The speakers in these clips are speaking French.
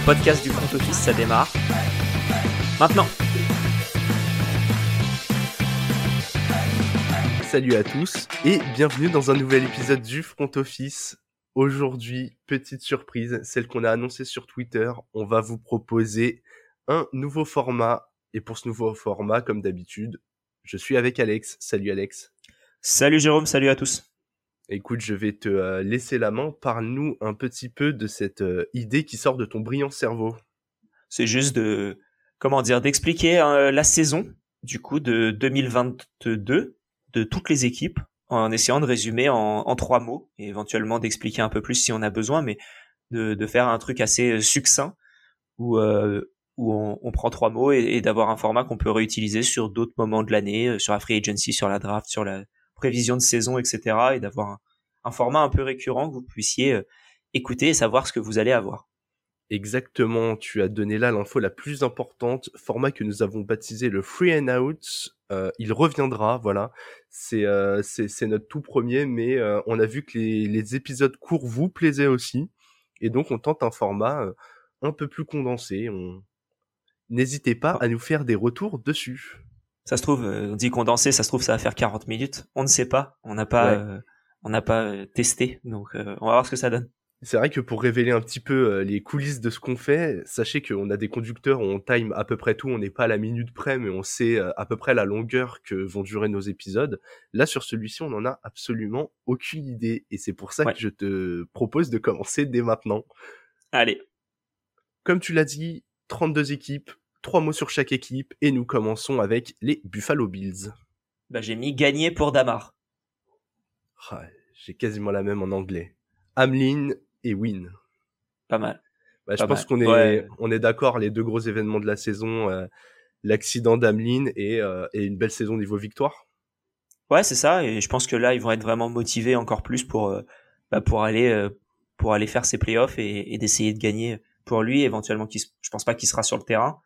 le podcast du front office, ça démarre. Maintenant. Salut à tous et bienvenue dans un nouvel épisode du front office. Aujourd'hui, petite surprise, celle qu'on a annoncée sur Twitter, on va vous proposer un nouveau format. Et pour ce nouveau format, comme d'habitude, je suis avec Alex. Salut Alex. Salut Jérôme, salut à tous. Écoute, je vais te euh, laisser la main. Parle-nous un petit peu de cette euh, idée qui sort de ton brillant cerveau. C'est juste de, comment dire, d'expliquer euh, la saison, du coup, de 2022, de toutes les équipes, en essayant de résumer en, trois mots, et éventuellement d'expliquer un peu plus si on a besoin, mais de, faire un truc assez succinct, où, où on, prend trois mots et, d'avoir un format qu'on peut réutiliser sur d'autres moments de l'année, sur la free agency, sur la draft, sur la prévision de saison, etc. Et d'avoir un, format un peu récurrent que vous puissiez euh, écouter et savoir ce que vous allez avoir. Exactement, tu as donné là l'info la plus importante, format que nous avons baptisé le Free and Out. Euh, il reviendra, voilà. C'est euh, c'est notre tout premier, mais on a vu que les, les, épisodes courts vous plaisaient aussi, et donc on tente un format un peu plus condensé. On... N'hésitez pas à nous faire des retours dessus. Ça se trouve, euh, on dit condensé, ça se trouve, ça va faire 40 minutes. On ne sait pas. On n'a pas, euh, on n'a pas euh, testé. Donc, on va voir ce que ça donne. C'est vrai que pour révéler un petit peu les coulisses de ce qu'on fait, sachez qu'on a des conducteurs on time à peu près tout, on n'est pas à la minute près, mais on sait à peu près la longueur que vont durer nos épisodes. Là, sur celui-ci, on n'en a absolument aucune idée, et c'est pour ça que je te propose de commencer dès maintenant. Allez. Comme tu l'as dit, 32 équipes, Trois mots sur chaque équipe et nous commençons avec les Buffalo Bills. Bah, j'ai mis gagner pour Damar. j'ai quasiment la même en anglais. Hamlin et Win. Pas mal. Bah, je pense qu'on est, on est d'accord, les deux gros événements de la saison, euh, l'accident d'Hamlin euh, et, une belle saison niveau victoire. Ouais, c'est ça. Et je pense que là, ils vont être vraiment motivés encore plus pour, euh, bah, pour aller, pour aller faire ses playoffs et, et d'essayer de gagner pour lui. Éventuellement, qui, je pense pas qu'il sera sur le terrain,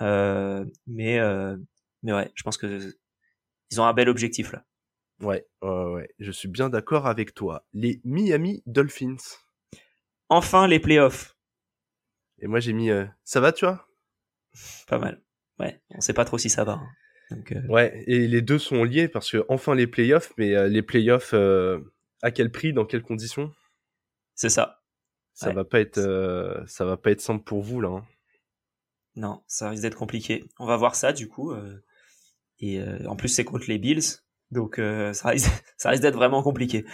euh, mais euh, mais ouais, je pense que ils ont un bel objectif là. Ouais, ouais, ouais, je suis bien d'accord avec toi. Les Miami Dolphins. Enfin les playoffs. Et moi j'ai mis euh, ça va, tu vois Pas mal. Ouais, on sait pas trop si ça va. Hein. Donc, Ouais, et les deux sont liés parce que enfin les playoffs, mais les playoffs à quel prix, dans quelles conditions? C'est ça. Ça va pas être ça va pas être simple pour vous là. Hein. Non, ça risque d'être compliqué. On va voir ça du coup. Euh, et euh, en plus, c'est contre les Bills, donc euh, ça risque, ça risque d'être vraiment compliqué.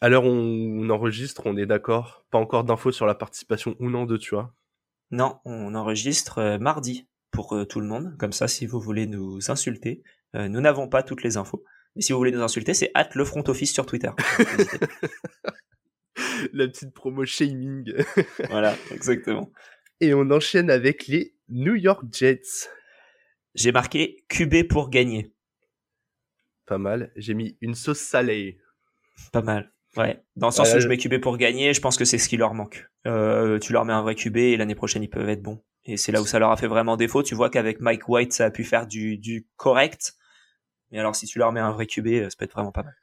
Alors on, enregistre, on est d'accord? Pas encore d'infos sur la participation ou non de tu vois. Non, on enregistre mardi pour tout le monde. Comme ça, si vous voulez nous insulter, nous n'avons pas toutes les infos. Mais si vous voulez nous insulter, c'est at le front office sur Twitter. la petite promo shaming. voilà, exactement. Et on enchaîne avec les New York Jets. J'ai marqué QB pour gagner. Pas mal. J'ai mis une sauce salée. Pas mal. Ouais. Dans le sens où je mets QB pour gagner, je pense que c'est ce qui leur manque. Euh, tu leur mets un vrai QB et l'année prochaine ils peuvent être bons. Et c'est là où ça leur a fait vraiment défaut. Tu vois qu'avec Mike White ça a pu faire du, du correct. Mais alors si tu leur mets un vrai QB, euh, ça peut être vraiment pas mal.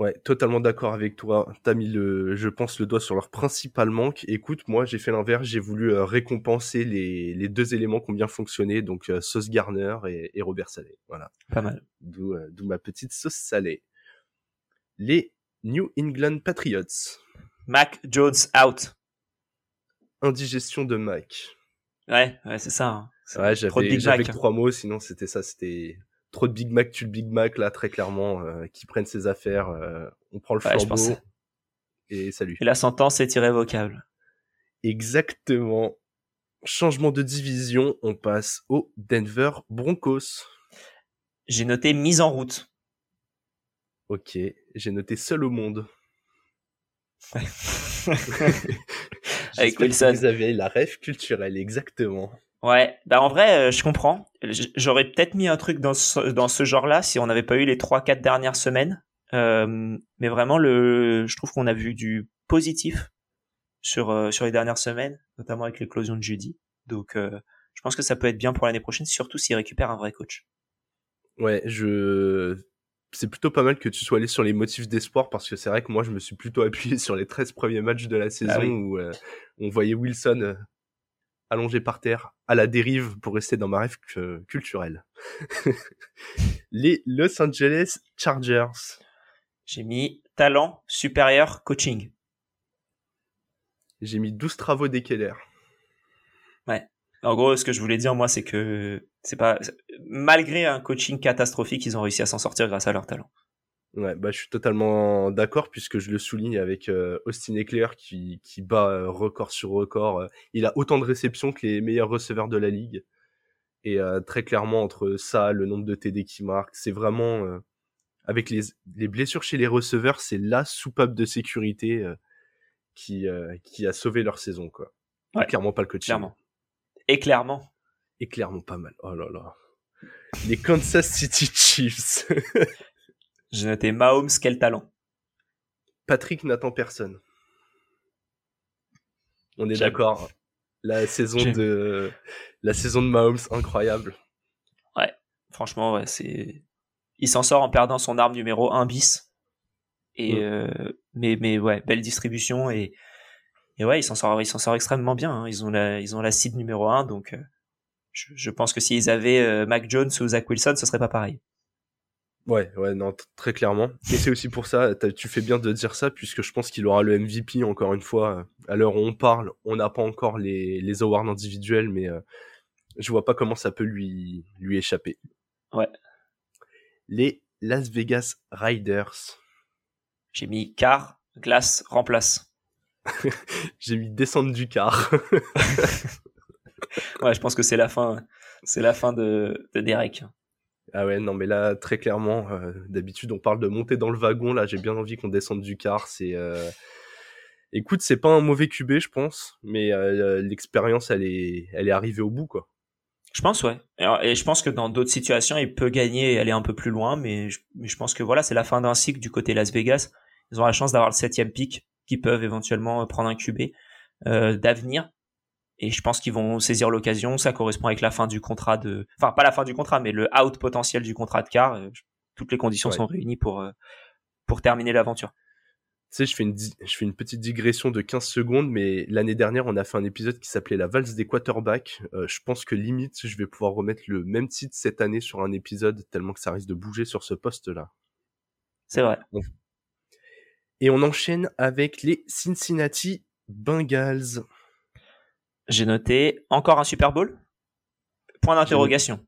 Ouais, totalement d'accord avec toi. T'as mis le, je pense, le doigt sur leur principal manque. Écoute, moi, j'ai fait l'inverse. J'ai voulu euh, récompenser les, les, deux éléments qui ont bien fonctionné, donc euh, sauce Garner et, et, Robert Salé. Voilà. Pas mal. D'où, euh, ma petite sauce salée. Les New England Patriots. Mac Jones out. Indigestion de Mac. Ouais, ouais, c'est ça. Hein. Ouais, j'avais, j'avais trois mots, sinon c'était ça, c'était trop de Big Mac tu le Big Mac là très clairement euh, qui prennent ses affaires euh, on prend le flambeau et salut. Et la sentence est irrévocable. Exactement. Changement de division on passe au Denver Broncos. J'ai noté mise en route. Ok j'ai noté seul au monde. Avec Wilson. vous avez la rêve culturelle exactement Ouais, bah en vrai, euh, je comprends. J'aurais peut-être mis un truc dans ce, dans ce genre-là si on n'avait pas eu les trois quatre dernières semaines. Euh, mais vraiment, le, je trouve qu'on a vu du positif sur euh, sur les dernières semaines, notamment avec l'éclosion de jeudi. Donc, je pense que ça peut être bien pour l'année prochaine, surtout s'il récupère un vrai coach. Ouais, je c'est plutôt pas mal que tu sois allé sur les motifs d'espoir parce que c'est vrai que moi je me suis plutôt appuyé sur les 13 premiers matchs de la saison ah où on voyait Wilson allongé par terre, à la dérive pour rester dans ma rêve culturelle. les Los Angeles Chargers. J'ai mis talent supérieur coaching. J'ai mis 12 travaux d'Ekeler. Ouais. En gros, ce que je voulais dire, moi, c'est que c'est pas malgré un coaching catastrophique, ils ont réussi à s'en sortir grâce à leur talent. Ouais, bah je suis totalement d'accord puisque je le souligne avec euh, Austin Eckler qui, qui bat euh, record sur record. Euh. il a autant de réceptions que les meilleurs receveurs de la ligue. Et très clairement entre ça, le nombre de TD qui marque, c'est vraiment avec les, les blessures chez les receveurs, c'est la soupape de sécurité qui qui a sauvé leur saison quoi. Ouais, clairement pas le coaching. Clairement. Et clairement. Et clairement pas mal. Oh là là. Les Kansas City Chiefs. J'ai noté Mahomes, quel talent. Patrick n'attend personne. On est d'accord. La saison de la saison de Mahomes incroyable. Ouais, franchement ouais, c'est il s'en sort en perdant son arme numéro 1 bis. Et euh, mais mais ouais, belle distribution et et ouais, il s'en sort il s'en sort extrêmement bien, hein. Ils ont la ils ont la seed numéro 1 donc euh, je, je, pense que s'ils avaient euh, Mac Jones ou Zach Wilson, ce serait pas pareil. Ouais, ouais, non, très clairement. Et c'est aussi pour ça, tu fais bien de dire ça, puisque je pense qu'il aura le MVP encore une fois. À l'heure où on parle, on n'a pas encore les, les awards individuels, mais euh, je vois pas comment ça peut lui, lui échapper. Ouais. Les Las Vegas Riders. J'ai mis car, glace, remplace. J'ai mis descendre du car. ouais, je pense que c'est la fin, c'est la fin de, de Derek. Ah ouais, non, mais là, très clairement, euh, d'habitude, on parle de monter dans le wagon. Là, j'ai bien envie qu'on descende du car. C'est, euh... écoute, c'est pas un mauvais QB, je pense, mais euh, l'expérience, elle est, elle est arrivée au bout, quoi. Je pense, ouais. Et je pense que dans d'autres situations, il peut gagner et aller un peu plus loin, mais je, mais je pense que voilà, c'est la fin d'un cycle du côté Las Vegas. Ils ont la chance d'avoir le septième pick, qui peuvent éventuellement prendre un QB euh, d'avenir et je pense qu'ils vont saisir l'occasion. Ça correspond avec la fin du contrat de, enfin pas la fin du contrat, mais le out potentiel du contrat de car. Euh, toutes les conditions sont réunies pour euh, pour terminer l'aventure. Tu sais, je fais une je fais une petite digression de 15 secondes, mais l'année dernière, on a fait un épisode qui s'appelait la valse des quarterbacks. Euh, je pense que limite, je vais pouvoir remettre le même titre cette année sur un épisode, tellement que ça risque de bouger sur ce poste-là. C'est vrai. Et on enchaîne avec les Cincinnati Bengals. J'ai noté encore un Super Bowl? Point d'interrogation.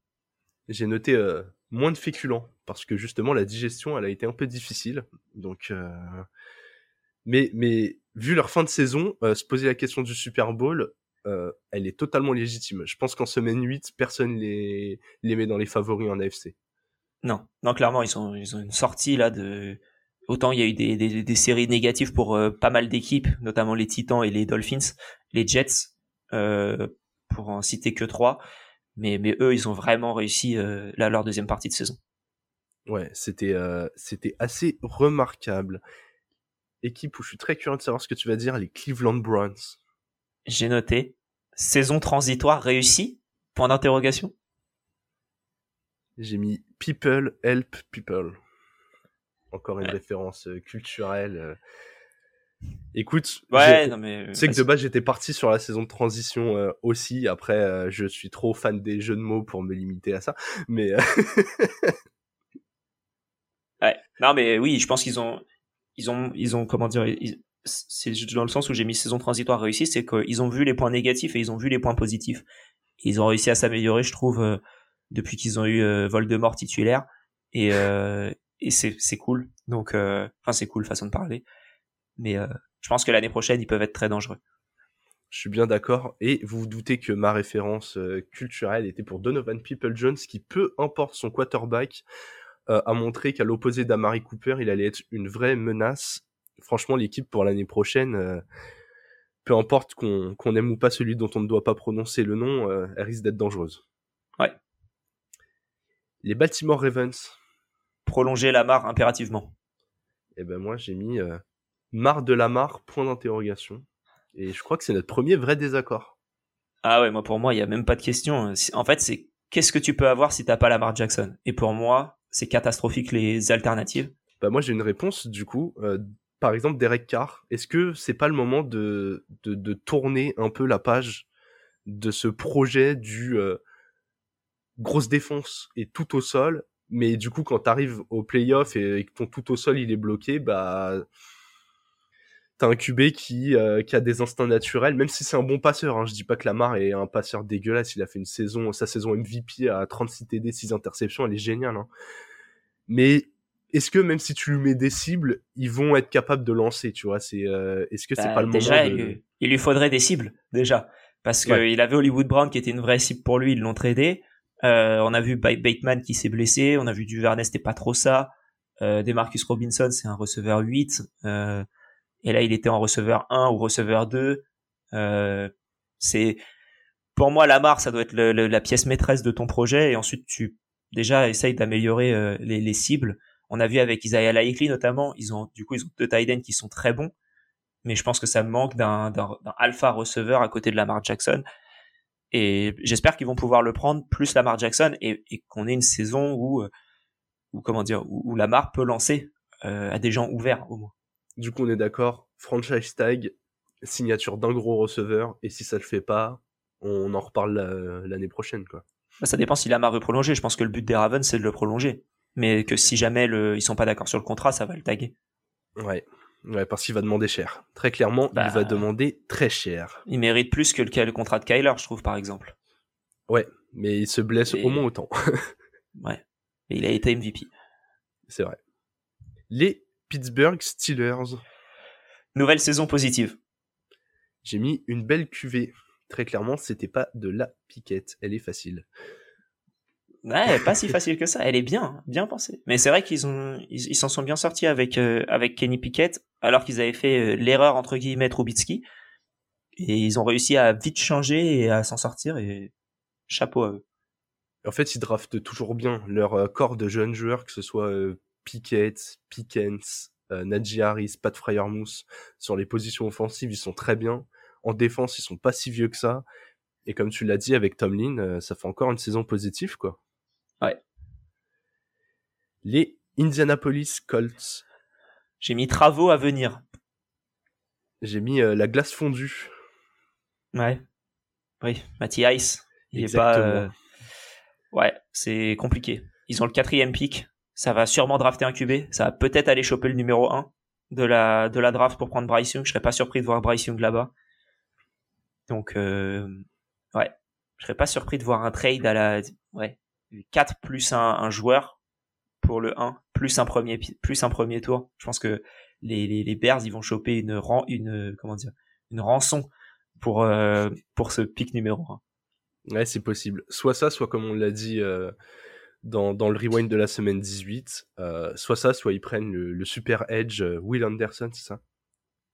J'ai noté, euh, moins de féculents parce que justement la digestion elle a été un peu difficile. Donc, euh... mais mais vu leur fin de saison, euh, se poser la question du Super Bowl, elle est totalement légitime. Je pense qu'en semaine 8, personne les les met dans les favoris en AFC. Non, non clairement ils sont ils ont une sortie là de autant il y a eu des, des, des séries négatives pour pas mal d'équipes, notamment les Titans et les Dolphins, les Jets pour en citer que trois. Mais, mais eux, ils ont vraiment réussi euh, là, leur deuxième partie de saison. Ouais, c'était euh, c'était assez remarquable. Équipe où je suis très curieux de savoir ce que tu vas dire, les Cleveland Browns. J'ai noté saison transitoire réussie? Point d'interrogation. J'ai mis People Help People. Encore une référence culturelle. Écoute, ouais, non mais tu sais que de base j'étais parti sur la saison de transition euh, aussi. Après, euh, je suis trop fan des jeux de mots pour me limiter à ça. Mais euh, ouais, non mais oui, je pense qu'ils ont, ils ont, ils ont comment dire, c'est dans le sens où j'ai mis saison transitoire réussie, c'est qu'ils ont vu les points négatifs et ils ont vu les points positifs. ils ont réussi à s'améliorer, je trouve, depuis qu'ils ont eu Voldemort titulaire. Et et c'est c'est cool. Donc, enfin c'est cool façon de parler mais euh, je pense que l'année prochaine, ils peuvent être très dangereux. Je suis bien d'accord. Et vous vous doutez que ma référence euh, culturelle était pour Donovan People-Jones, qui, peu importe son quarterback, euh, a montré qu'à l'opposé d'Amari Cooper, il allait être une vraie menace. Franchement, l'équipe pour l'année prochaine, peu importe qu'on aime ou pas celui dont on ne doit pas prononcer le nom, elle risque d'être dangereuse. Ouais. Les Baltimore Ravens. Prolonger la mare impérativement. Eh ben moi, j'ai mis Marre de la mare, point d'interrogation. Et je crois que c'est notre premier vrai désaccord. Ah ouais, moi pour moi, il y a même pas de question. En fait, c'est qu'est-ce que tu peux avoir si t'as pas la Lamar Jackson? Et pour moi, c'est catastrophique les alternatives. Bah moi j'ai une réponse du coup. Euh, par exemple, Derek Carr, est-ce que c'est pas le moment de, de, de, tourner un peu la page de ce projet du euh, grosse défense et tout au sol? Mais du coup, quand tu arrives au playoff et, que ton tout au sol il est bloqué, bah t'as un QB qui, euh, qui a des instincts naturels, même si c'est un bon passeur. Hein. Je dis pas que Lamar est un passeur dégueulasse. Il a fait une saison, sa saison MVP à 36 TD, 6 interceptions, elle est géniale. Hein. Mais est-ce que même si tu lui mets des cibles, ils vont être capables de lancer, tu vois? C'est euh, est-ce que c'est bah, pas le déjà, moment il, il, lui faudrait des cibles déjà parce qu'il avait Hollywood Brown qui était une vraie cible pour lui, ils l'ont tradé. Euh, on a vu Bateman qui s'est blessé, on a vu Duvernay, c'était pas trop ça. Euh, Demarcus Robinson, c'est un receveur 8. Euh, et là, il était en receveur 1 ou receveur 2. Euh, c'est pour moi Lamar, ça doit être le, la pièce maîtresse de ton projet. Et ensuite, tu déjà essaye d'améliorer euh, les, les, cibles. On a vu avec Isaiah Likely notamment, ils ont du coup ils ont deux tight qui sont très bons, mais je pense que ça manque d'un alpha receveur à côté de Lamar Jackson. Et j'espère qu'ils vont pouvoir le prendre plus Lamar Jackson et, et qu'on ait une saison où, euh, où comment dire, où, où Lamar peut lancer euh, à des gens ouverts au moins. Du coup, on est d'accord, franchise tag, signature d'un gros receveur, et si ça le fait pas, on en reparle l'année prochaine, quoi. Bah, ça dépend si Lamar veut prolonger. Je pense que le but des Ravens, c'est de le prolonger. Mais que si jamais le, ils sont pas d'accord sur le contrat, ça va le taguer. Ouais. Ouais, parce qu'il va demander cher. Très clairement, il va bah, demander très cher. Il mérite plus que le, le contrat de Kyler, je trouve, par exemple. Ouais, mais il se blesse au moins autant. ouais. Et il a été MVP. C'est vrai. Les Pittsburgh Steelers. Nouvelle saison positive. J'ai mis une belle cuvée. Très clairement, c'était pas de la piquette. Elle est facile. Ouais, pas si facile que ça. Elle est bien, bien pensée. Mais c'est vrai qu'ils ont, ils s'en sont bien sortis avec euh, avec Kenny Pickett, alors qu'ils avaient fait euh, l'erreur entre guillemets Trubitsky, et ils ont réussi à vite changer et à s'en sortir. Et chapeau à eux. En fait, ils draftent toujours bien leur euh, corps de jeunes joueurs, que ce soit Pickett, Pickens, euh, Najee Harris, Pat Fryermousse. Sur les positions offensives, ils sont très bien. En défense, ils sont pas si vieux que ça. Et comme tu l'as dit avec Tomlin, euh, ça fait encore une saison positive, quoi. Ouais. Les Indianapolis Colts. J'ai mis travaux à venir. J'ai mis euh, la glace fondue. Ouais. Oui, Mathias. Il est pas. Euh, ouais, c'est compliqué. Ils ont le quatrième pick ça va sûrement drafter un QB. Ça va peut-être aller choper le numéro 1 de la, de la draft pour prendre Bryce Young. Je serais pas surpris de voir Bryce Young là-bas. Donc, euh, ouais. Je serais pas surpris de voir un trade à la, ouais, 4 plus un, joueur pour le 1, plus un premier, plus un premier tour. Je pense que les, les, les Bears, ils vont choper une, une, comment dire, une rançon pour, euh, pour ce pick numéro 1. Ouais, c'est possible. Soit ça, soit comme on l'a dit, euh, dans, dans, le rewind de la semaine 18, euh, soit ça, soit ils prennent le, super edge euh, Will Anderson, c'est ça?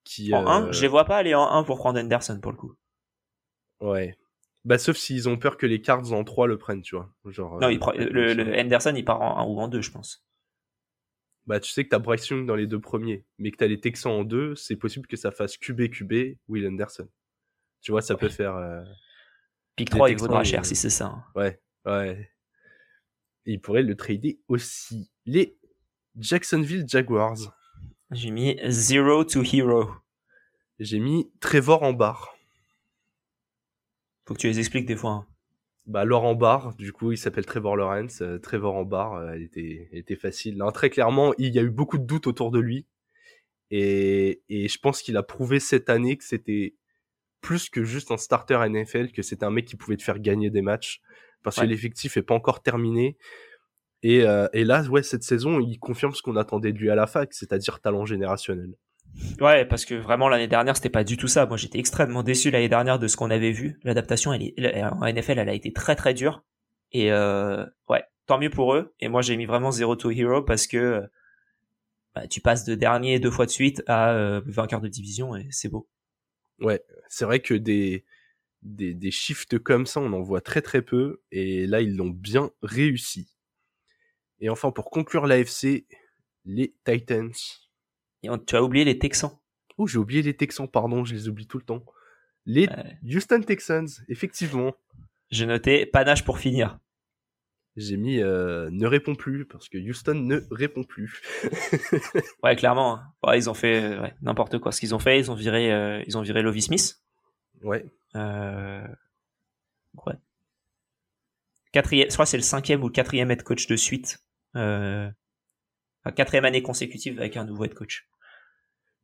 Qui, En 1 euh, Je les vois pas aller en 1 pour prendre Anderson pour le coup. Ouais. Bah, sauf s'ils ont peur que les Cards en 3 le prennent, tu vois. Genre, non, il le, Anderson, il part en 1 ou en 2, je pense. Bah, tu sais que t'as Bryce Young dans les deux premiers, mais que t'as les Texans en 2, c'est possible que ça fasse QB, QB, Will Anderson. Tu vois, ça peut faire. Euh, Pick 3, il vaudra cher si c'est ça. Hein. Ouais, ouais. Et il pourrait le trader aussi. Les Jacksonville Jaguars. J'ai mis Zero to Hero. J'ai mis Trevor en barre. Faut que tu les expliques des fois. Hein. Bah, Laurent en barre, du coup, il s'appelle Trevor Lawrence. Euh, Trevor en barre, euh, elle, était, elle était facile. Non, très clairement, il y a eu beaucoup de doutes autour de lui. Et, et je pense qu'il a prouvé cette année que c'était plus que juste un starter NFL, que c'était un mec qui pouvait te faire gagner des matchs parce que l'effectif est pas encore terminé. Et, euh, et, là, ouais, cette saison, il confirme ce qu'on attendait de lui à la fac, c'est-à-dire talent générationnel. Ouais, parce que vraiment l'année dernière, c'était pas du tout ça. Moi, j'étais extrêmement déçu l'année dernière de ce qu'on avait vu. L'adaptation, elle en NFL, elle a été très très dure. Et euh, ouais, tant mieux pour eux. Et moi, j'ai mis vraiment Zero to Hero parce que bah, tu passes de dernier deux fois de suite à euh, vainqueur de division et c'est beau. Ouais, c'est vrai que des des, des shifts comme ça, on en voit très très peu, et là ils l'ont bien réussi. Et enfin, pour conclure l'AFC, les Titans. Et tu as oublié les Texans. Oh, j'ai oublié les Texans, pardon, je les oublie tout le temps. Les Houston Texans, effectivement. J'ai noté panache pour finir. J'ai mis euh, ne répond plus parce que Houston ne répond plus. ouais, clairement. Hein. Ouais, ils ont fait ouais, n'importe quoi. Ce qu'ils ont fait, ils ont viré, euh, ils ont viré Lovie Smith. Ouais. Euh, ouais. Quatrième, je crois c'est le cinquième ou le quatrième head coach de suite. Euh, quatrième année consécutive avec un nouveau head coach.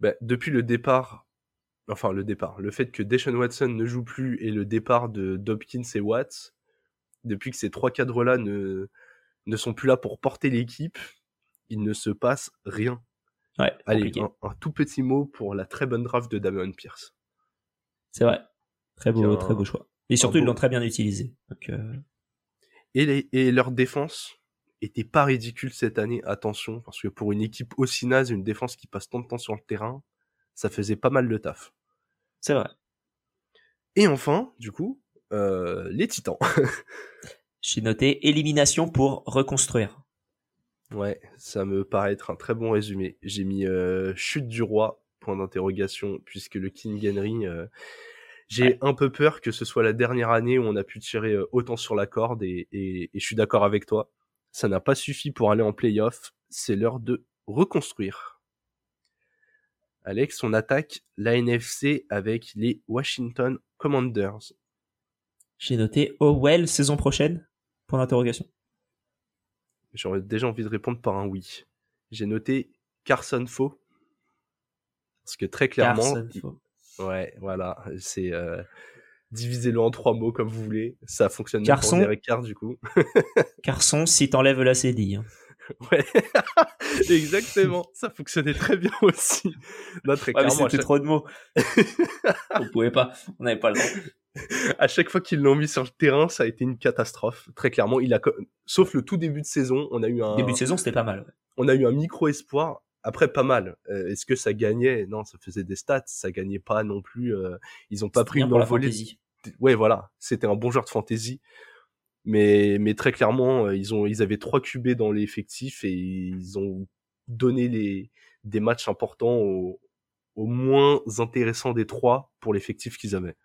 Bah, depuis le départ, enfin le départ, le fait que Deshaun Watson ne joue plus et le départ de Dobkins et Watts, depuis que ces trois cadres-là ne, ne sont plus là pour porter l'équipe, il ne se passe rien. Ouais, Allez, un, tout petit mot pour la très bonne draft de Damon Pierce. C'est vrai. Très beau, très beau choix. Et surtout, ils l'ont très bien utilisé. Euh, et, et leur défense était pas ridicule cette année, attention, parce que pour une équipe aussi naze, une défense qui passe tant de temps sur le terrain, ça faisait pas mal de taf. C'est vrai. Et enfin, du coup, euh, les Titans. J'ai noté élimination pour reconstruire. Ouais, ça me paraît être un très bon résumé. J'ai mis euh, chute du roi, point d'interrogation, puisque le King Henry, euh, j'ai un peu peur que ce soit la dernière année où on a pu tirer euh, autant sur la corde, et, et, et je suis d'accord avec toi. Ça n'a pas suffi pour aller en playoff, c'est l'heure de reconstruire. Alex, on attaque la NFC avec les Washington Commanders. J'ai noté Owell saison prochaine? Point d'interrogation. J'aurais déjà envie de répondre par un oui. J'ai noté Carson faux. Parce que très clairement. Faux. Ouais, voilà. C'est euh, divisez-le en trois mots comme vous voulez. Ça fonctionne Carson, avec Car du coup. Carson, si t'enlèves la CDI. Hein. Ouais, exactement. Ça fonctionnait très bien aussi. Non, très ouais. C'était trop de mots. on pouvait pas. On n'avait pas le temps à chaque fois qu'ils l'ont mis sur le terrain, ça a été une catastrophe. Très clairement, il a, sauf le tout début de saison, on a eu un. Début de saison, c'était pas mal. On a eu un micro espoir. Après, pas mal. Euh, est-ce que ça gagnait? Non, ça faisait des stats. Ça gagnait pas non plus. Euh, ils ont pas pris une envolée. Ouais, voilà. C'était un bon joueur de fantasy. Mais, mais très clairement, euh, ils ont, ils avaient trois QB dans l'effectif et ils ont donné les, des matchs importants aux, aux moins intéressants des trois pour l'effectif qu'ils avaient.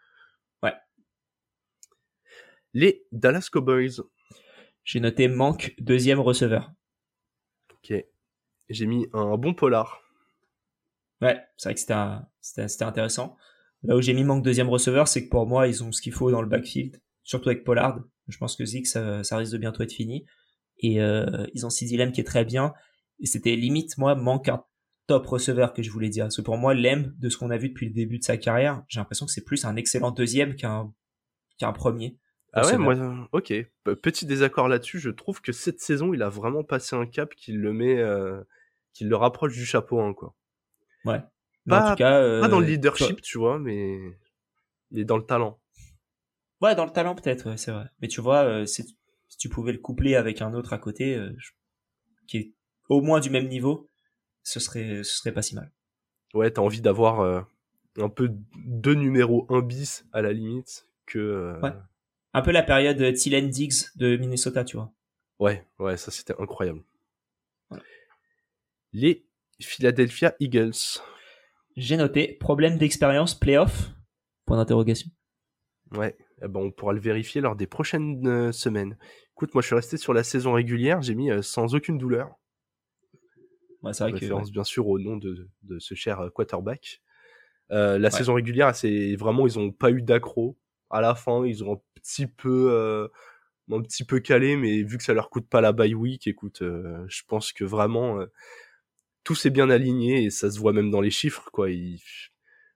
Les Dallas Cowboys. J'ai noté manque deuxième receveur. Ok. J'ai mis un bon polar. Ouais, c'est vrai que c'était intéressant. Là où j'ai mis manque deuxième receveur, c'est que pour moi, ils ont ce qu'il faut dans le backfield, surtout avec Pollard. Je pense que Zeke, ça, risque de bientôt être fini. Et euh, ils ont Sidney Lem qui est très bien. Et c'était limite, moi, manque un top receveur que je voulais dire. Parce que pour moi, Lem, de ce qu'on a vu depuis le début de sa carrière, j'ai l'impression que c'est plus un excellent deuxième qu'un qu'un premier. Ah ouais, moi, ok. Petit désaccord là-dessus. Je trouve que cette saison, il a vraiment passé un cap qui le met, euh, qui le rapproche du chapeau 1, quoi. Ouais. Pas, en tout cas, pas dans le euh, leadership, tu vois, mais il est dans le talent. Ouais, dans le talent peut-être, ouais, c'est vrai. Mais tu vois, euh, si, tu pouvais le coupler avec un autre à côté, qui est au moins du même niveau, ce serait, ce serait pas si mal. Ouais, t'as envie d'avoir un peu deux numéros 1 bis à la limite que. Ouais un peu la période Thielen Diggs de Minnesota, tu vois. Ouais, ouais, ça c'était incroyable. Les Philadelphia Eagles. J'ai noté problème d'expérience playoff? Point d'interrogation. Ouais, eh ben, on pourra le vérifier lors des prochaines euh, semaines. Écoute, moi je suis resté sur la saison régulière, j'ai mis euh, sans aucune douleur. Ouais, c'est vrai référence bien sûr au nom de, ce cher euh, quarterback. la saison régulière, c'est vraiment ils ont pas eu d'accro. À la fin, ils ont petit peu euh, un petit peu calé, mais vu que ça leur coûte pas la bye week, écoute, euh, je pense que vraiment euh, tout s'est bien aligné et ça se voit même dans les chiffres, quoi.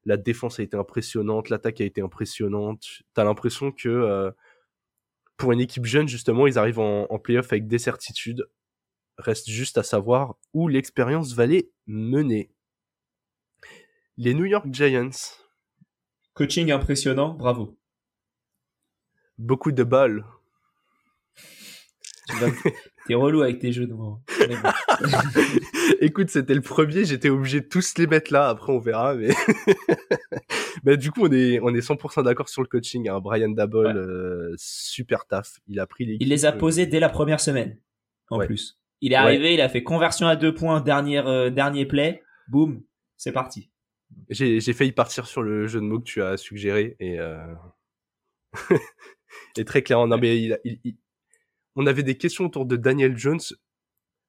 la défense a été impressionnante, l'attaque a été impressionnante. T'as l'impression que pour une équipe jeune, justement, ils arrivent en, en playoff avec des certitudes. Reste juste à savoir où l'expérience va les mener. Les New York Giants. Coaching impressionnant, bravo beaucoup de balles. T'es relou avec tes jeux de mots. Écoute, c'était le premier, j'étais obligé de tous les mettre là, après on verra, mais... mais du coup, on est, on est 100% d'accord sur le coaching. Hein. Brian Dabble, euh, super taf. Il a pris les. Il les a posés dès la première semaine, en plus. Il est arrivé, il a fait conversion à deux points, dernière, euh, dernier play, boum, c'est parti. J'ai failli partir sur le jeu de mots que tu as suggéré, et... Euh... Et très clairement, non, mais il, on avait des questions autour de Daniel Jones.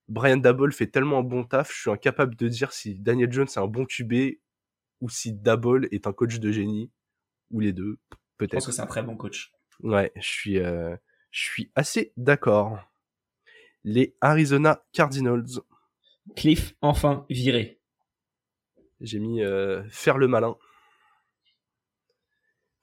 Brian Dabble fait tellement un bon taf, je suis incapable de dire si Daniel Jones est un bon QB ou si Dabble est un coach de génie, ou les deux, peut-être. Je pense que c'est un très bon coach. Ouais, je suis, je suis assez d'accord. Les Arizona Cardinals. Cliff, enfin viré. J'ai mis faire le malin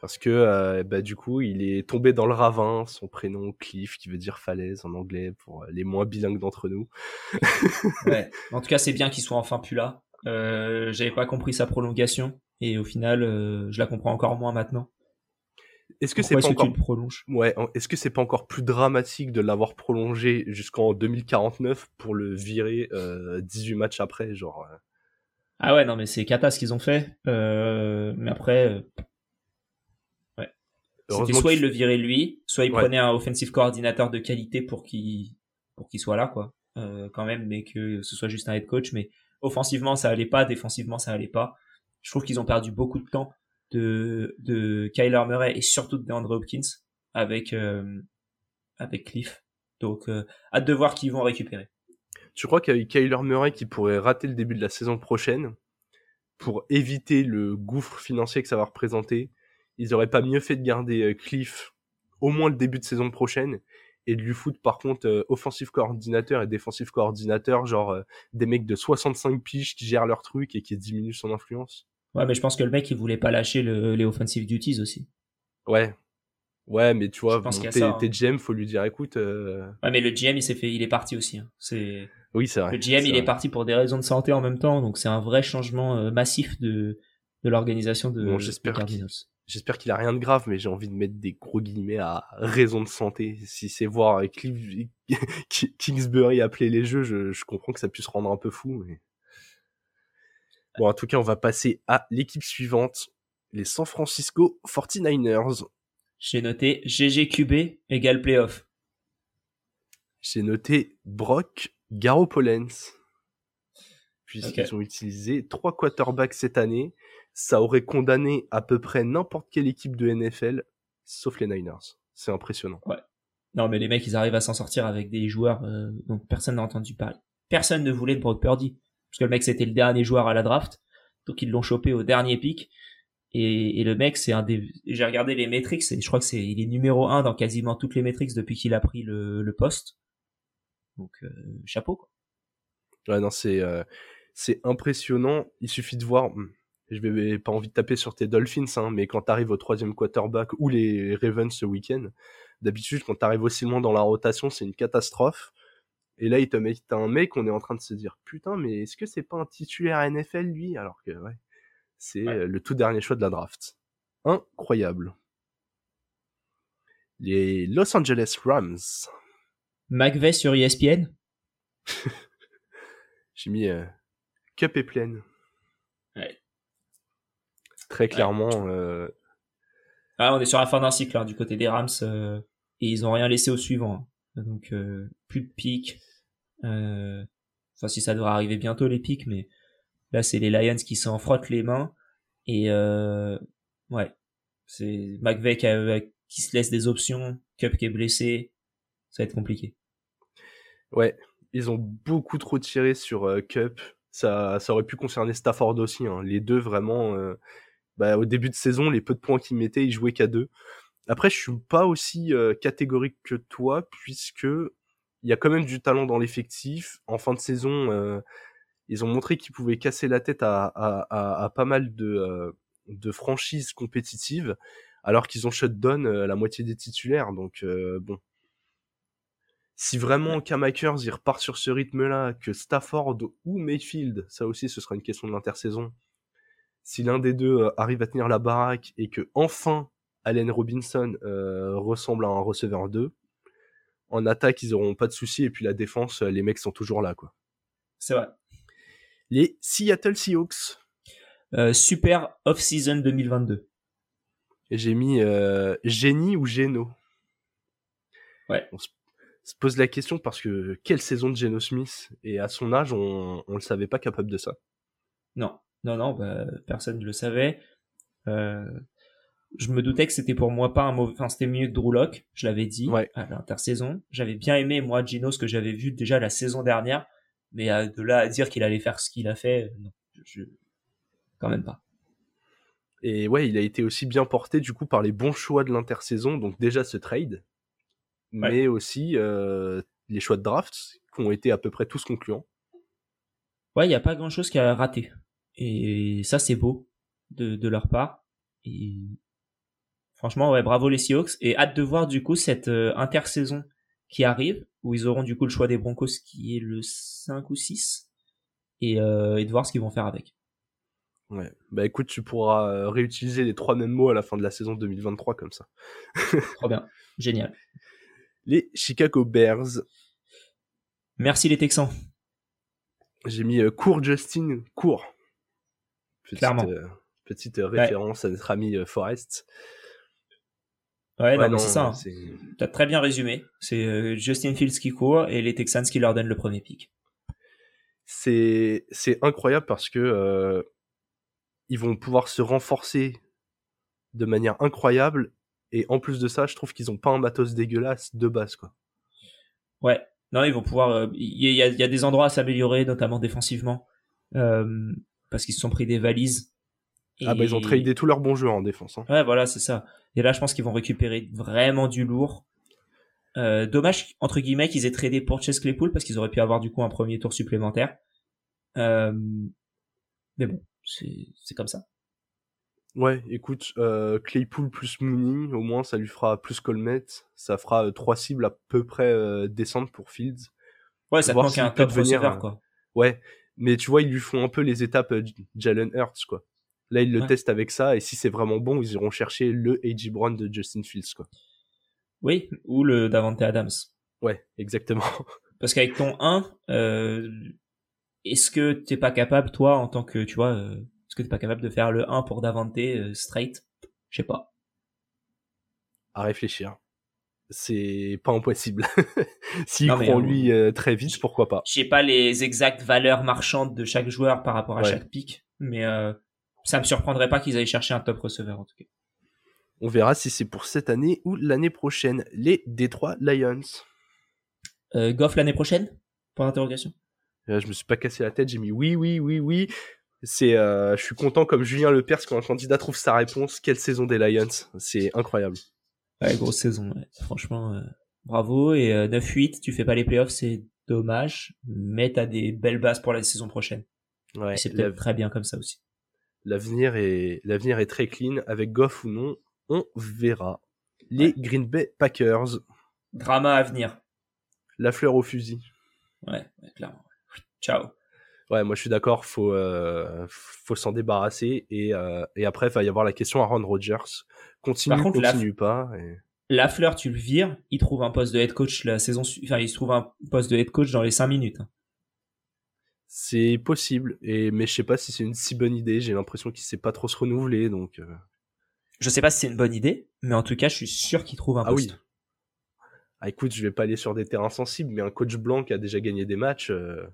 parce que euh, bah, du coup il est tombé dans le ravin, son prénom Cliff qui veut dire falaise en anglais pour euh, les moins bilingues d'entre nous. ouais. En tout cas c'est bien qu'il soit enfin plus là. Euh, J'avais pas compris sa prolongation et au final euh, je la comprends encore moins maintenant. Est-ce que c'est pas encore Ouais, que c'est pas encore plus dramatique de l'avoir prolongé jusqu'en 2049 pour le virer 18 matchs après, genre Ah ouais, non mais c'est cata ce qu'ils ont fait. mais après soit il le virait lui, soit il prenait un offensive coordinateur de qualité pour qu'il pour qu'il soit là quoi, euh, quand même, mais que ce soit juste un head coach. Mais offensivement ça allait pas, défensivement ça allait pas. Je trouve qu'ils ont perdu beaucoup de temps de de Kyler Murray et surtout de DeAndre Hopkins avec euh, avec Cliff. Donc euh, hâte de voir qui vont récupérer. Tu crois qu'avec Kyler Murray qui pourrait rater le début de la saison prochaine pour éviter le gouffre financier que ça va représenter ils auraient pas mieux fait de garder euh, Cliff au moins le début de saison prochaine et de lui foutre par contre euh, offensive coordinateur et défensif coordinateur, genre euh, des mecs de 65 piges qui gèrent leur truc et qui diminuent son influence. Ouais, mais je pense que le mec il voulait pas lâcher le, les offensive duties aussi. Ouais. Ouais, mais tu vois, bon, t'es hein. GM, faut lui dire écoute. Ouais, mais le GM il s'est fait, il est parti aussi. Hein. C'est. Oui, c'est vrai. Le GM il est parti pour des raisons de santé en même temps, donc c'est un vrai changement massif de de l'organisation de. Bon, j'espère J'espère qu'il a rien de grave, mais j'ai envie de mettre des gros guillemets à raison de santé. Si c'est voir Kingsbury appeler les jeux, je, comprends que ça puisse rendre un peu fou. Bon, en tout cas, on va passer à l'équipe suivante, les San Francisco 49ers. J'ai noté GGQB égale playoff. J'ai noté Brock Garoppolens. Puisqu'ils ont utilisé trois quarterbacks cette année ça aurait condamné à peu près n'importe quelle équipe de NFL, sauf les Niners. C'est impressionnant. Ouais. Non, mais les mecs, ils arrivent à s'en sortir avec des joueurs euh, dont personne n'a entendu parler. Personne ne voulait de Brock Purdy, parce que le mec, c'était le dernier joueur à la draft, donc ils l'ont chopé au dernier pic. Et, le mec, c'est un des. J'ai regardé les métriques, et je crois que c'est il est numéro un dans quasiment toutes les métriques depuis qu'il a pris le, poste. Donc euh, chapeau quoi. Ouais, non, c'est euh, c'est impressionnant. Il suffit de voir. Hmm, je vais pas envie de taper sur tes Dolphins, hein, mais quand t'arrives au troisième quarterback ou les Ravens ce week-end, d'habitude quand t'arrives aussi loin dans la rotation, c'est une catastrophe. Et là, il te met un mec, on est en train de se dire putain, mais est-ce que c'est pas un titulaire NFL lui? Alors que ouais, c'est le tout dernier choix de la draft. Incroyable. Les Los Angeles Rams. McVeigh sur ESPN. J'ai mis euh, Cup et pleine. Ouais. Très clairement. Euh... Ah, on est sur la fin d'un cycle hein, du côté des Rams euh, et ils ont rien laissé au suivant. Hein. Donc euh, plus de pics. Euh, enfin, si ça devrait arriver bientôt les pics, mais là c'est les Lions qui s'en frottent les mains et ouais, c'est McVeigh qui, se laisse des options, Cup qui est blessé, ça va être compliqué. Ouais, ils ont beaucoup trop tiré sur Cup. Ça, aurait pu concerner Stafford aussi. Hein. Les deux vraiment bah, au début de saison, les peu de points qu'ils mettaient, ils jouaient qu'à deux. Après, je suis pas aussi euh, catégorique que toi, puisque il y a quand même du talent dans l'effectif. En fin de saison, euh, ils ont montré qu'ils pouvaient casser la tête à, pas mal de, euh, de franchises compétitives, alors qu'ils ont shutdown la moitié des titulaires. Donc bon, si vraiment Cam Akers il repart sur ce rythme-là, que Stafford ou Mayfield, ça aussi ce sera une question de l'intersaison, si l'un des deux euh, arrive à tenir la baraque et que enfin Allen Robinson euh, ressemble à un receveur 2, en attaque ils auront pas de soucis et puis la défense euh, les mecs sont toujours là quoi. C'est vrai. Les Seattle Seahawks. super off-season 2022. J'ai mis génie ou Geno. Ouais. On se, pose la question parce que quelle saison de Geno Smith et à son âge on on le savait pas capable de ça? Non. Non, non, bah, personne ne le savait. Euh, je me doutais que c'était pour moi pas un mauvais, enfin c'était mieux que Drew Lock, je l'avais dit à l'intersaison. J'avais bien aimé moi Gino ce que j'avais vu déjà la saison dernière, mais de là à dire qu'il allait faire ce qu'il a fait, non, je... quand même pas. Et ouais, il a été aussi bien porté du coup par les bons choix de l'intersaison, donc déjà ce trade, mais aussi euh, les choix de draft qui ont été à peu près tous concluants. Ouais, il n'y a pas grand chose qui a raté. Et ça, c'est beau de, de leur part. Et franchement, ouais, bravo les Seahawks. Et hâte de voir du coup cette euh, intersaison qui arrive, où ils auront du coup le choix des Broncos qui est le 5 ou 6, et, euh, et de voir ce qu'ils vont faire avec. Ouais, bah écoute, tu pourras réutiliser les trois mêmes mots à la fin de la saison 2023 comme ça. Trop bien, génial. Les Chicago Bears. Merci les Texans. J'ai mis euh, court Justin, court. Petite, Clairement. euh, petite référence à notre ami euh, Forrest. Ouais, Ouais, non, c'est ça. hein. T'as très bien résumé. C'est euh, Justin Fields qui court et les Texans qui leur donnent le premier pick. c'est c'est incroyable parce que euh, ils vont pouvoir se renforcer de manière incroyable et en plus de ça, je trouve qu'ils ont pas un matos dégueulasse de base quoi. Ouais. Non, ils vont pouvoir. euh, Il y, a, il y a des endroits à s'améliorer, notamment défensivement, euh, parce qu'ils se sont pris des valises. Ah bah ils ont tradé tous leurs bons joueurs en défense. Hein. Ouais, voilà, c'est ça. Et là, je pense qu'ils vont récupérer vraiment du lourd. Euh, dommage, entre guillemets, qu'ils aient tradé pour Chase Claypool parce qu'ils auraient pu avoir du coup un premier tour supplémentaire. Euh, mais bon, c'est comme ça. Ouais, écoute, euh, Claypool plus Mooney, au moins ça lui fera plus Colmet, ça fera euh, trois cibles à peu près euh, décentes pour Fields. Ouais, ça manque s'il un top devenir receiver, un- quoi. Ouais, mais tu vois, ils lui font un peu les étapes euh, Jalen Hurts, quoi. Là, ils le Ouais. testent avec ça, et si c'est vraiment bon, ils iront chercher le A.J. Brown de Justin Fields, quoi. Oui, ou le Davante Adams. Ouais, exactement. Parce qu'avec ton 1, euh, est-ce que t'es pas capable, toi, en tant que, tu vois, euh, est-ce que t'es pas capable de faire le 1 pour Davante euh, straight? Je sais pas. à réfléchir. C'est pas impossible. S'il Non, croit en euh, lui euh, très vite, pourquoi pas. J'ai pas les exactes valeurs marchandes de chaque joueur par rapport à Ouais. chaque pick, mais euh, ça me surprendrait pas qu'ils aillent chercher un top receveur en tout cas. On verra si c'est pour cette année ou l'année prochaine. Les Detroit Lions. Euh, Goff l'année prochaine? Point d'interrogation. Je me suis pas cassé la tête, j'ai mis oui, oui, oui, oui. C'est, euh, je suis content comme Julien Lepers quand un candidat trouve sa réponse. Quelle saison des Lions, c'est incroyable. Ouais, grosse saison, ouais. franchement, euh, bravo. Et euh, 9-8, tu fais pas les playoffs, c'est dommage, mais t'as des belles bases pour la saison prochaine. Ouais, c'est peut-être très bien comme ça aussi. l'avenir est, l'avenir est très clean avec Goff ou non, on verra. Les Ouais. Green Bay Packers, Drama à venir. la fleur au fusil. Ouais, ouais, clairement. Ciao. Ouais, moi je suis d'accord, faut euh, faut s'en débarrasser et euh, et après il va y avoir la question Aaron Rodgers. Continue, Par contre, la- continue pas. et- La fleur, tu le vires, il trouve un poste de head coach la saison, enfin, il se trouve un poste de head coach dans les 5 minutes. C'est possible, et mais je sais pas si c'est une si bonne idée. J'ai l'impression qu'il sait pas trop se renouveler, donc. euh, Je sais pas si c'est une bonne idée, mais en tout cas, je suis sûr qu'il trouve un Ah poste. oui. Ah écoute, je vais pas aller sur des terrains sensibles, mais un coach blanc qui a déjà gagné des matchs, euh,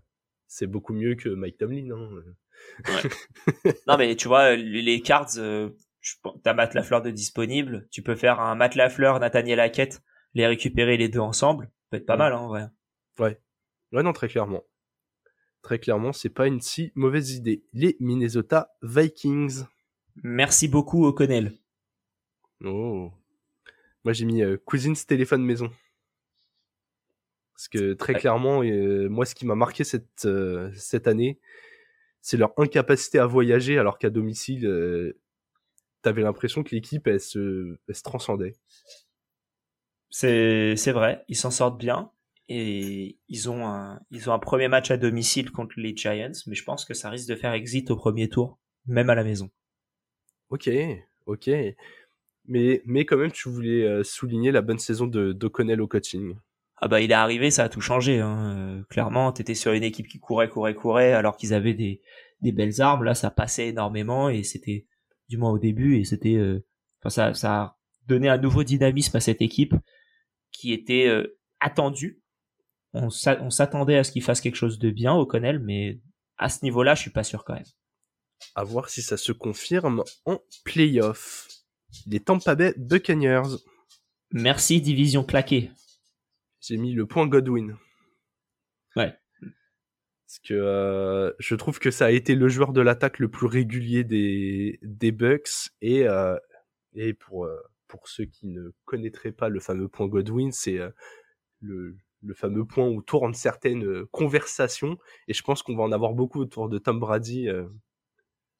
c'est beaucoup mieux que Mike Tomlin. Hein. Non, mais tu vois, les les cards, euh, t'as Matt Lafleur de disponible. Tu peux faire un Matt Lafleur, Nathaniel Hackett, les récupérer les deux ensemble. Ça peut être pas mal, hein, en vrai. Ouais, non, très clairement. Très clairement, c'est pas une si mauvaise idée. Les Minnesota Vikings. Merci beaucoup, O'Connell. Oh. Moi, j'ai mis euh, Cousins téléphone maison. Parce que très Ouais. clairement, euh, moi, ce qui m'a marqué cette, euh, cette année, c'est leur incapacité à voyager, alors qu'à domicile, euh, t'avais l'impression que l'équipe, elle se, elle se transcendait. C'est, vrai. Ils s'en sortent bien. Et ils ont un, ils ont un premier match à domicile contre les Giants, mais je pense que ça risque de faire exit au premier tour, même à la maison. Ok, ok. Mais, mais quand même, tu voulais souligner la bonne saison de d'O'Connell au coaching. Ah bah il est arrivé, ça a tout changé. Hein. Euh, clairement, t'étais sur une équipe qui courait, courait, courait, alors qu'ils avaient des, des belles armes. Là, ça passait énormément et c'était, du moins au début, et c'était, euh, enfin ça, ça a donné un nouveau dynamisme à cette équipe qui était euh, attendue. On s'a- on s'attendait à ce qu'il fasse quelque chose de bien, O'Connell, mais à ce niveau-là, je suis pas sûr quand même. À voir si ça se confirme en playoff. Les Tampa Bay Buccaneers. Merci, division claquée. J'ai mis le point Godwin. Ouais. Parce que je trouve que ça a été le joueur de l'attaque le plus régulier des, des Bucks et, et pour, pour ceux qui ne connaîtraient pas le fameux point Godwin, c'est le, le fameux point où tournent certaines conversations et je pense qu'on va en avoir beaucoup autour de Tom Brady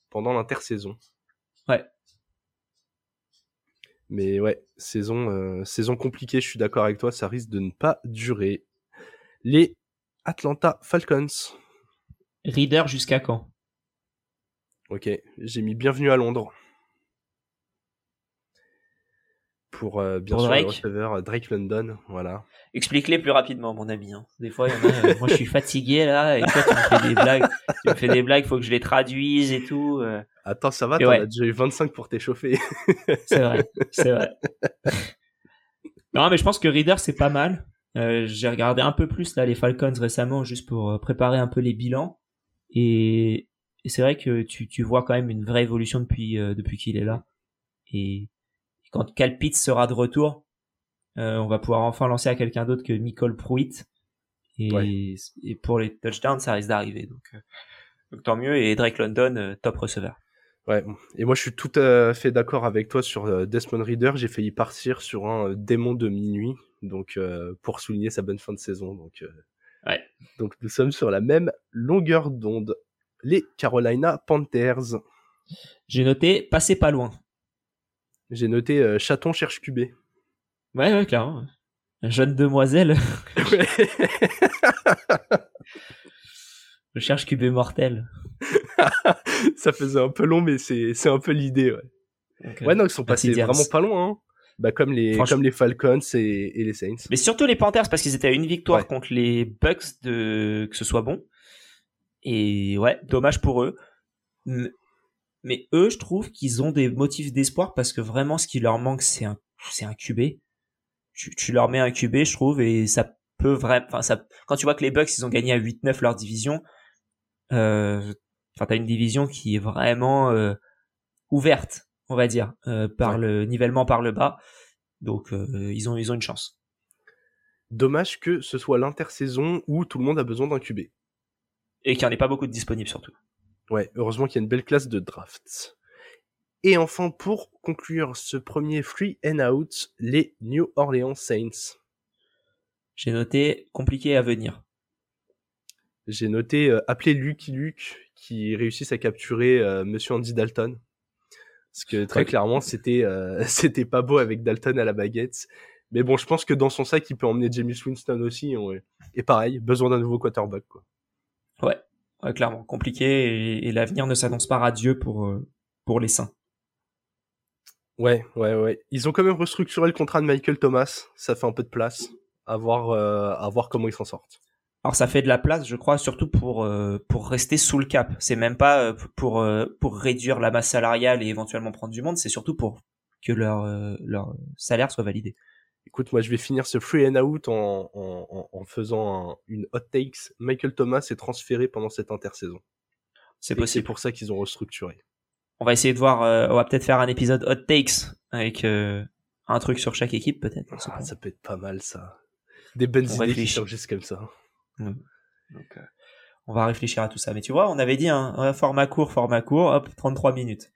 pendant l'intersaison. Ouais. Mais ouais, saison, saison compliquée, je suis d'accord avec toi, ça risque de ne pas durer. Les Atlanta Falcons. Reader jusqu'à quand? Ok, j'ai mis bienvenue à Londres. Pour euh, bien sûr Drake. le receveur euh, Drake London, voilà. Explique-les plus rapidement, mon ami. hein. Des fois, il y en a, euh, moi, je suis fatigué là, et toi, tu me fais des blagues. Tu me fais des blagues, faut que je les traduise et tout. euh. Attends, ça va, t'en ouais. as déjà eu 25 pour t'échauffer. C'est vrai, c'est vrai. Non, mais je pense que Reader, c'est pas mal. Euh, J'ai regardé un peu plus là les Falcons récemment, juste pour euh, préparer un peu les bilans. Et, et c'est vrai que tu, tu vois quand même une vraie évolution depuis, euh, depuis qu'il est là. Et quand Cal Pitts sera de retour, euh, on va pouvoir enfin lancer à quelqu'un d'autre que Nicole Pruitt. Et, Ouais. et pour les touchdowns, ça risque d'arriver. Donc, donc tant mieux. Et Drake London, top receveur. Ouais, et moi je suis tout à fait d'accord avec toi sur euh, Desmond Reader. J'ai failli partir sur un euh, démon de minuit, donc euh, pour souligner sa bonne fin de saison. Donc, euh, Ouais. donc nous sommes sur la même longueur d'onde. Les Carolina Panthers. J'ai noté, passez pas loin. J'ai noté euh, chaton cherche QB. Ouais, ouais, clairement. Jeune demoiselle, je cherche QB mortel. Ça faisait un peu long, mais c'est un peu l'idée. Ouais. Non, ils sont Merci, passés vraiment pas loin. Hein. Bah comme les comme les Falcons et, et les Saints. Mais surtout les Panthers parce qu'ils étaient à une victoire Ouais. contre les Bucks de que ce soit bon. Et ouais, dommage pour eux. Mais eux, je trouve qu'ils ont des motifs d'espoir parce que vraiment ce qui leur manque c'est un c'est un QB. Tu, tu leur mets un QB, je trouve et ça peut vraiment enfin ça quand tu vois que les Bucks ils ont gagné à 8-9 leur division enfin t'as une division qui est vraiment euh, ouverte, on va dire, euh, par Ouais. le nivellement par le bas. Donc euh, ils ont ils ont une chance. Dommage que ce soit l'intersaison où tout le monde a besoin d'un QB. Et qu'il n'y en ait pas beaucoup de disponibles surtout. Ouais, heureusement qu'il y a une belle classe de draft. Et enfin, pour conclure ce premier free and out, les New Orleans Saints. J'ai noté compliqué à venir. J'ai noté euh, appeler Lucky Luke qui réussissent à capturer euh, Monsieur Andy Dalton. Parce que très Ouais. clairement, c'était euh, c'était pas beau avec Dalton à la baguette. Mais bon, je pense que dans son sac, il peut emmener James Winston aussi. ouais. Et pareil, besoin d'un nouveau quarterback. Quoi. Ouais, ouais clairement compliqué et, et l'avenir ne s'annonce pas radieux pour euh, pour les Saints. Ouais, ouais, ouais. Ils ont quand même restructuré le contrat de Michael Thomas. Ça fait un peu de place. À voir, euh, à voir comment ils s'en sortent. Alors ça fait de la place, je crois, surtout pour euh, pour rester sous le cap. C'est même pas euh, pour euh, pour réduire la masse salariale et éventuellement prendre du monde, c'est surtout pour que leur euh, leur salaire soit validé. Écoute, moi, je vais finir ce free and out en, en, en- faisant un- une hot takes. Michael Thomas est transféré pendant cette intersaison. C'est Et C'est possible. pour ça qu'ils ont restructuré. On va essayer de voir. euh, on va peut-être faire un épisode hot takes avec euh, un truc sur chaque équipe, peut-être. Ah, ça peut être pas mal, ça. Des bonnes On idées qui réfléchit. surgissent comme ça. Donc, euh, on va réfléchir à tout ça. Mais tu vois, on avait dit un hein, format court, format court, hop, 33 minutes.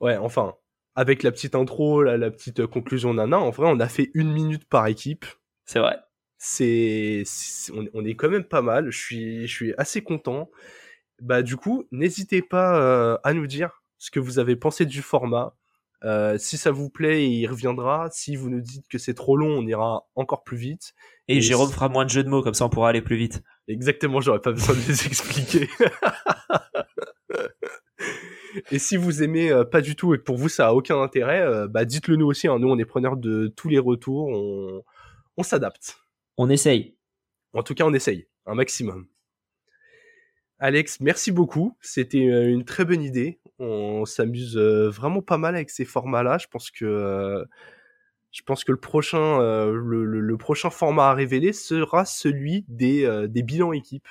Ouais, enfin, avec la petite intro, la, la petite euh, conclusion nana, en vrai, on a fait une minute par équipe. C'est vrai. C'est, c'est- on, on est quand même pas mal. Je suis, je suis assez content. Bah, du coup, n'hésitez pas euh, à nous dire ce que vous avez pensé du format. Euh, si ça vous plaît, il reviendra. Si vous nous dites que c'est trop long, on ira encore plus vite. Et, Et Jérôme si- fera moins de jeux de mots, comme ça on pourra aller plus vite. Exactement, j'aurais pas besoin de les expliquer. et si vous aimez euh, pas du tout et que pour vous ça a aucun intérêt, euh, bah dites-le nous aussi. hein. Nous, on est preneurs de tous les retours. On, on s'adapte. On essaye. En tout cas, on essaye un maximum. Alex, merci beaucoup. C'était euh, une très bonne idée. On s'amuse euh, vraiment pas mal avec ces formats-là. Je pense que euh, je pense que le prochain le, le- le prochain format à révéler sera celui des des bilans équipes.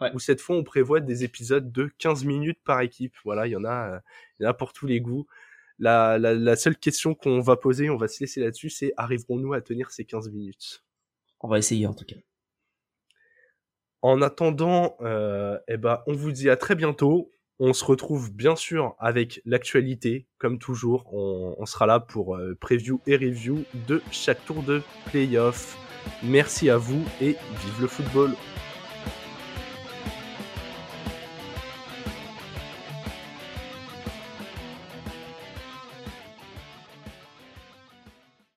Ouais. Où cette fois on prévoit des épisodes de 15 minutes par équipe. Voilà, il y en a il y en a pour tous les goûts. La, la, la seule question qu'on va poser, on va se laisser là-dessus, c'est arriverons-nous à tenir ces 15 minutes? On va essayer en tout cas. En attendant, euh, eh ben, on vous dit à très bientôt. On se retrouve bien sûr avec l'actualité, comme toujours. On, sera là pour euh, preview et review de chaque tour de playoff. Merci à vous et vive le football